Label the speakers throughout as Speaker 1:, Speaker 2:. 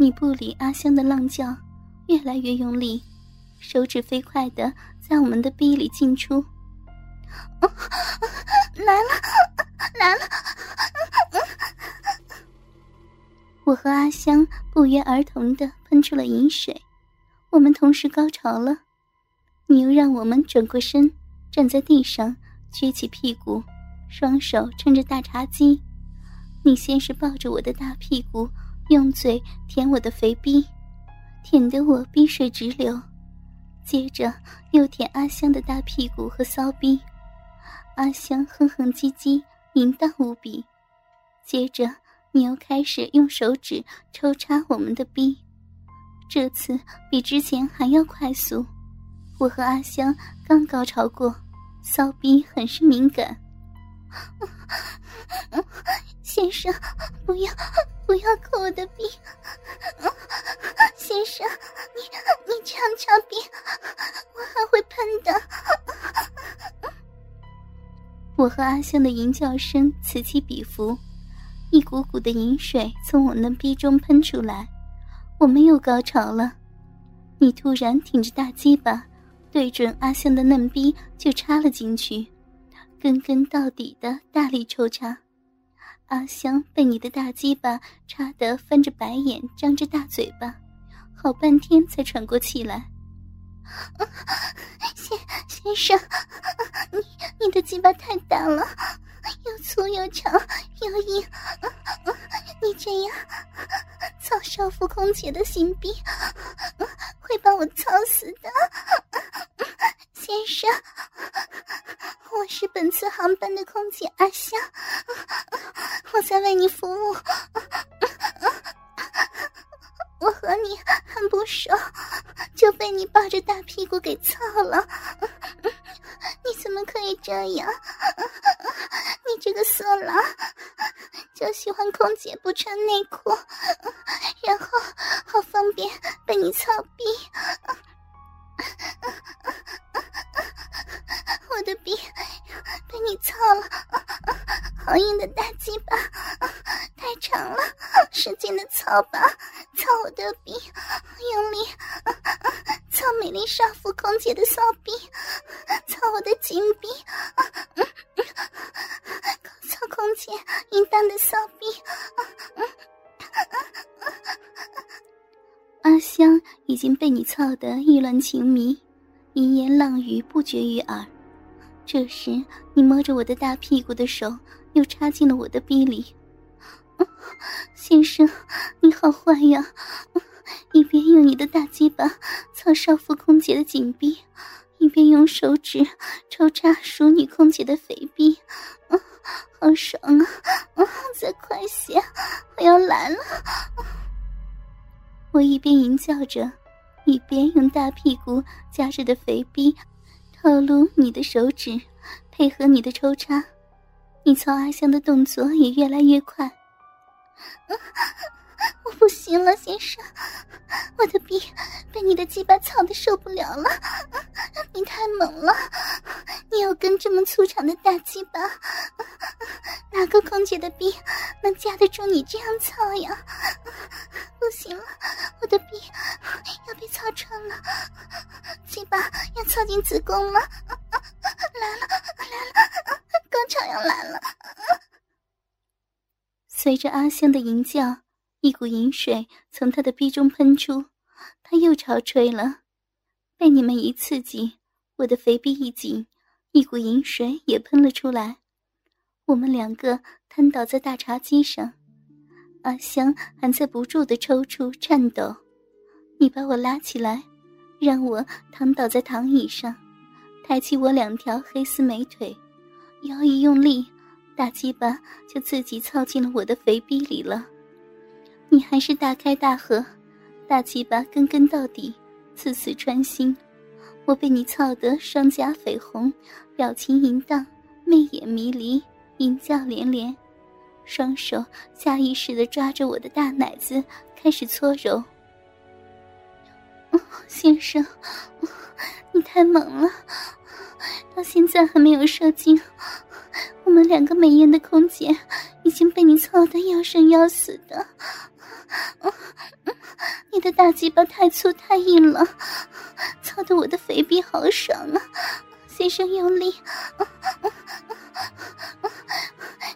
Speaker 1: 你不理阿香的浪叫，越来越用力，手指飞快的在我们的逼里进出。
Speaker 2: 来了，来了！
Speaker 1: 我和阿香不约而同的喷出了饮水，我们同时高潮了。你又让我们转过身，站在地上，撅起屁股，双手撑着大茶几。你先是抱着我的大屁股，用嘴舔我的肥逼，舔得我鼻水直流，接着又舔阿香的大屁股和骚逼。阿香哼哼唧唧，淫荡无比。接着，你又开始用手指抽插我们的逼，这次比之前还要快速。我和阿香刚高潮过，骚逼很是敏感。
Speaker 2: 先生，不要不要抠我的逼！先生，你你这样插逼，我还会喷的。
Speaker 1: 我和阿香的淫叫声此起彼伏，一股股的淫水从我那逼中喷出来，我们又高潮了。你突然挺着大鸡巴，对准阿香的嫩逼就插了进去，根根到底的大力抽插。阿香被你的大鸡巴插得翻着白眼，张着大嘴巴，好半天才喘过气来。
Speaker 2: 先先生，你你的鸡巴太大了，又粗又长又硬，你这样操少妇空姐的心逼，会把我操死的。先生，我是本次航班的空姐阿香，我在为你服务。我和你还不熟，就被你抱着大屁股给操了，你怎么可以这样？你这个色狼，就喜欢空姐不穿内裤，然后好方便被你操逼。我的逼被你操了，好硬的大鸡巴，太长了，使劲的操吧，操我的逼，用力操美丽少妇空姐的骚逼，操我的金逼，操空姐淫荡的骚逼。
Speaker 1: 阿香已经被你操得意乱情迷，淫言浪语不绝于耳。这时，你摸着我的大屁股的手又插进了我的逼里。先生，你好坏呀！一边用你的大鸡巴操少妇空姐的紧逼，一边用手指抽插熟女空姐的肥逼，好爽啊！再快些，我要来了！我一边淫叫着，一边用大屁股夹着的肥逼。暴露你的手指，配合你的抽插，你操阿香的动作也越来越快。
Speaker 2: 我不行了，先生，我的逼被你的鸡巴操的受不了了，你太猛了，根这么粗长的大鸡巴，哪个空姐的逼能架得住你这样操呀？不行了，我的逼要被操穿了，鸡巴要操进子宫了，来了来了，高潮要来了。
Speaker 1: 随着阿香的吟叫。一股淫水从他的逼中喷出，他又潮吹了。被你们一刺激，我的肥逼一紧，一股淫水也喷了出来。我们两个瘫倒在大茶几上，阿香还在不住的抽搐颤抖。你把我拉起来，让我躺倒在躺椅上，抬起我两条黑丝美腿，腰一用力，大鸡巴就自己操进了我的肥逼里了。你还是大开大合，大鸡巴根根到底，刺刺穿心。我被你操得双颊绯红，表情淫荡，媚眼迷离，淫叫连连，双手下意识地抓着我的大奶子开始搓揉。先生，你太猛了，到现在还没有射精。我们两个美艳的空姐已经被你操得要生要死的。
Speaker 2: 你的大鸡巴太粗太硬了，操的我的肥逼好爽啊！先生用力，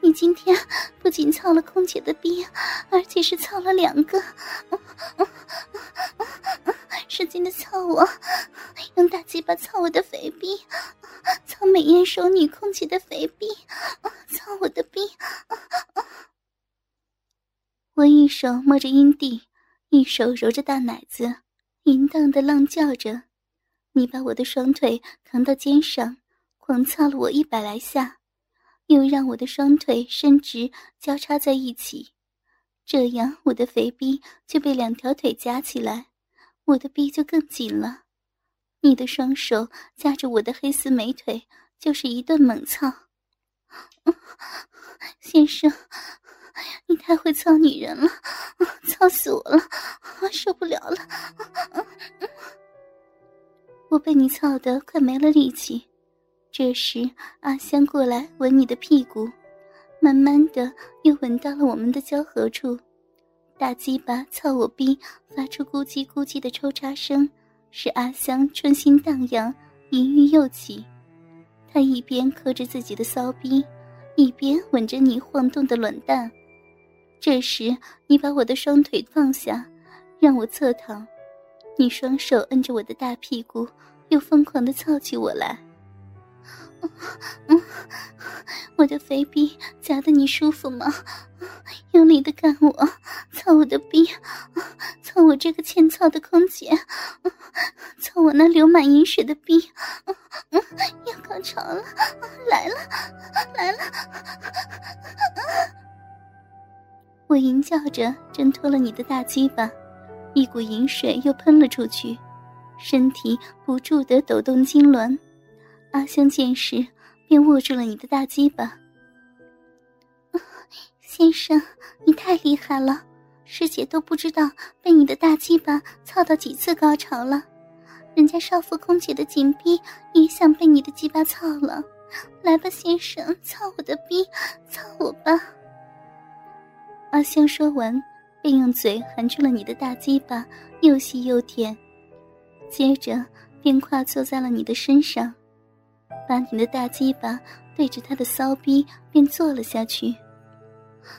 Speaker 2: 你今天不仅操了空姐的逼，而且是操了两个，使劲的操我，用大鸡巴操我的肥逼，操美艳熟女空姐的肥逼，操我的逼。
Speaker 1: 我一手摸着阴蒂，一手揉着大奶子，淫荡的浪叫着。你把我的双腿扛到肩上，狂操了我一百来下，又让我的双腿伸直交叉在一起，这样我的肥逼就被两条腿夹起来，我的逼就更紧了。你的双手夹着我的黑丝美腿，就是一顿猛操。
Speaker 2: 先生。你太会操女人了，操死我了，受不了了！
Speaker 1: 我被你操得快没了力气。这时，阿香过来吻你的屁股，慢慢的又吻到了我们的交合处。大鸡巴操我逼，发出咕叽咕叽的抽插声，使阿香春心荡漾，淫欲又起。他一边磕着自己的骚逼，一边吻着你晃动的卵蛋。这时，你把我的双腿放下，让我侧躺，你双手摁着我的大屁股，又疯狂的操起我来。
Speaker 2: 嗯，我的肥逼夹得你舒服吗？用力的干我，操我的逼，操我这个欠操的空姐，操我那流满饮水的逼，要高潮了，来了，来了。
Speaker 1: 我淫叫着挣脱了你的大鸡巴，一股淫水又喷了出去，身体不住的抖动痉挛。阿香见势，便握住了你的大鸡巴。
Speaker 2: 先生，你太厉害了，师姐都不知道被你的大鸡巴操到几次高潮了。人家少妇空姐的紧逼也想被你的鸡巴操了。来吧，先生，操我的逼，操我吧。
Speaker 1: 阿香说完，便用嘴含住了你的大鸡巴，又细又甜，接着便跨坐在了你的身上，把你的大鸡巴对着他的骚逼便坐了下去。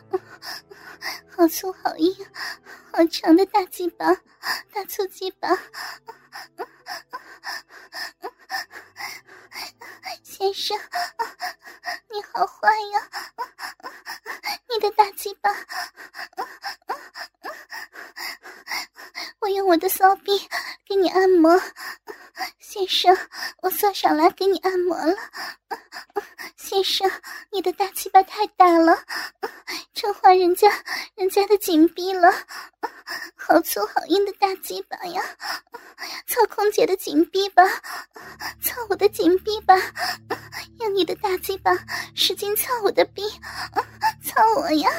Speaker 2: 好粗好硬，好长的大鸡巴，大粗鸡巴，先生，你好坏呀！我用我的骚逼给你按摩，先生，我坐上来给你按摩了。先生，你的大鸡巴太大了，撑坏人家人家的紧逼了，好粗好硬的大鸡巴呀！操空姐的紧逼吧，操我的紧逼吧，用你的大鸡巴使劲操我的逼，操我呀！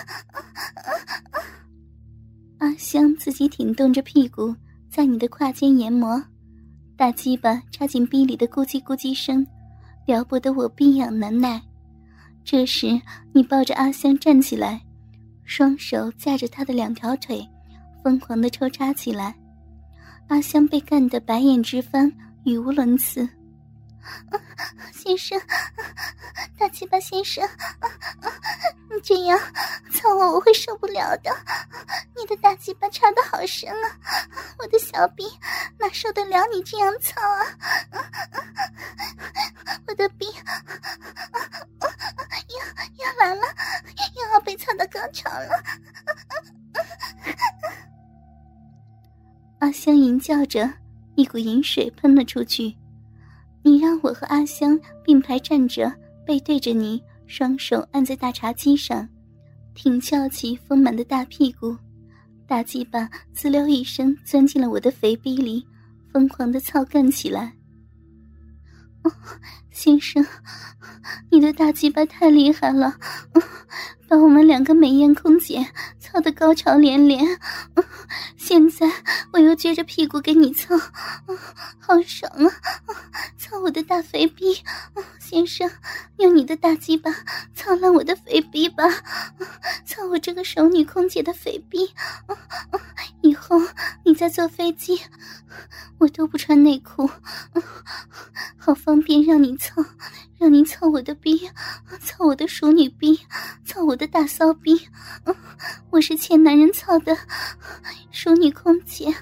Speaker 1: 阿香自己挺动着屁股，在你的胯间研磨，大鸡巴插进逼里的咕叽咕叽声，撩拨得我逼痒难耐。这时，你抱着阿香站起来，双手架着她的两条腿，疯狂的抽插起来。阿香被干得白眼直翻，语无伦次。
Speaker 2: 先生，大鸡巴先生，你这样操我，我会受不了的。你的大鸡巴插的好深啊，我的小臂哪受得了你这样操啊？我的臂要要来了，又要被操到高潮了。
Speaker 1: 阿香淫叫着，一股淫水喷了出去。你让我和阿香并排站着，背对着你，双手按在大茶几上，挺翘起丰满的大屁股，大鸡巴滋溜一声钻进了我的肥逼里，疯狂的操干起来。哦先生，你的大鸡巴太厉害了，把我们两个美艳空姐操得高潮连连。现在我又撅着屁股给你操，好爽啊！操我的大肥逼，先生，用你的大鸡巴操烂我的肥逼吧，操我这个熟女空姐的肥逼。以后你在坐飞机，我都不穿内裤，好方便让你操，让您操我的逼，操我的熟女逼，操我的大骚逼。我是欠男人操的熟女空姐，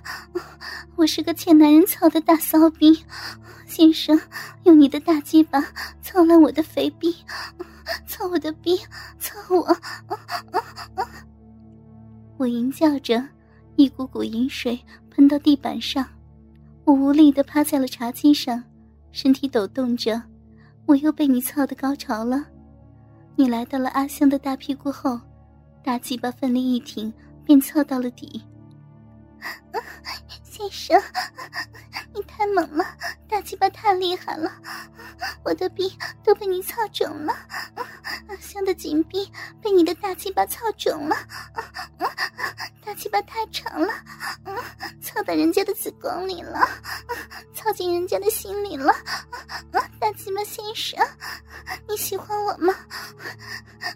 Speaker 1: 我是个欠男人操的大骚逼。先生，用你的大鸡巴操烂我的肥逼，操我的逼，操我！我吟叫着。一股股淫水喷到地板上，我无力的趴在了茶几上，身体抖动着。我又被你操的高潮了。你来到了阿香的大屁股后，大鸡巴奋力一挺，便操到了底。
Speaker 2: 先生，你太猛了，大鸡巴太厉害了，我的逼都被你操肿了，阿香的紧逼被你的大鸡巴操肿了。大鸡巴太长了，操到人家的子宫里了，操进人家的心里了，大鸡巴先生，你喜欢我吗？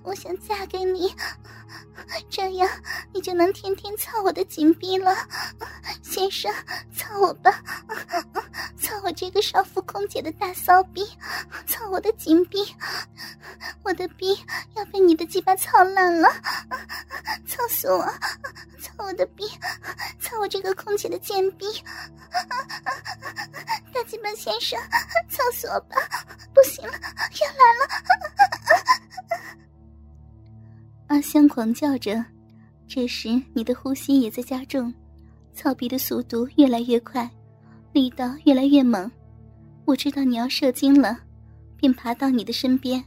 Speaker 2: 我想嫁给你，这样你就能天天操我的紧逼了，先生，操我吧，操我这个少妇空姐的大骚逼，操我的紧逼，我的逼要被你的鸡巴操烂了，操死我！操我的逼！操我这个空姐的贱逼！大鸡巴先生，操死我吧！不行了，要来了！
Speaker 1: 阿香狂叫着，这时你的呼吸也在加重，操逼的速度越来越快，力道越来越猛。我知道你要射精了，便爬到你的身边，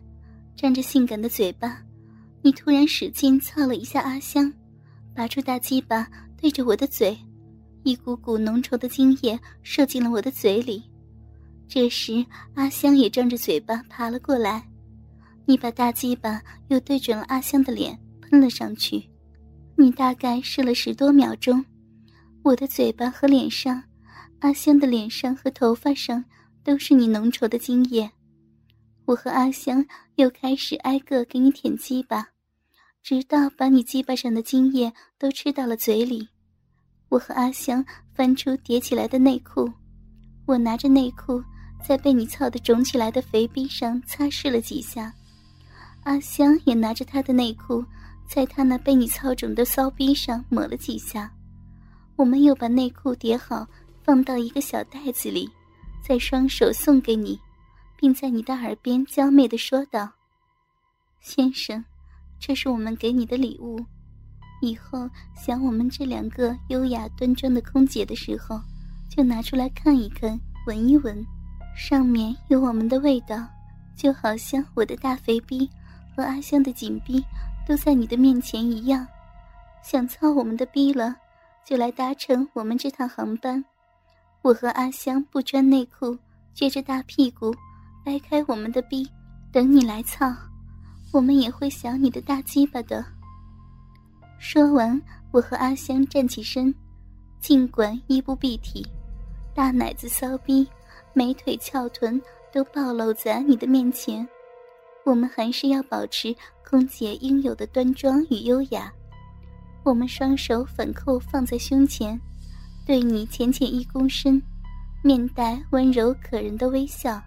Speaker 1: 沾着性感的嘴巴，你突然使劲操了一下阿香。拔出大鸡巴，对着我的嘴，一股股浓稠的精液射进了我的嘴里。这时，阿香也张着嘴巴爬了过来。你把大鸡巴又对准了阿香的脸，喷了上去。你大概试了十多秒钟，我的嘴巴和脸上，阿香的脸上和头发上都是你浓稠的精液。我和阿香又开始挨个给你舔鸡巴。直到把你鸡巴上的精液都吃到了嘴里，我和阿香翻出叠起来的内裤，我拿着内裤在被你操的肿起来的肥逼上擦拭了几下，阿香也拿着她的内裤在她那被你操肿的骚逼上抹了几下，我们又把内裤叠好放到一个小袋子里，再双手送给你，并在你的耳边娇媚的说道：“先生。”这是我们给你的礼物，以后想我们这两个优雅端庄的空姐的时候，就拿出来看一看，闻一闻，上面有我们的味道，就好像我的大肥逼和阿香的紧逼都在你的面前一样。想操我们的逼了，就来搭乘我们这趟航班。我和阿香不穿内裤，撅着大屁股，掰开我们的逼，等你来操。我们也会想你的大鸡巴的。说完，我和阿香站起身，尽管衣不蔽体，大奶子骚逼、美腿翘臀都暴露在你的面前，我们还是要保持空姐应有的端庄与优雅。我们双手反扣放在胸前，对你浅浅一躬身，面带温柔可人的微笑，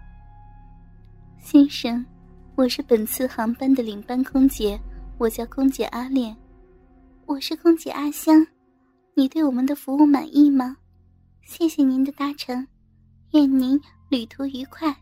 Speaker 1: 先生。我是本次航班的领班空姐，我叫空姐阿恋。
Speaker 2: 我是空姐阿香，你对我们的服务满意吗？谢谢您的搭乘，愿您旅途愉快。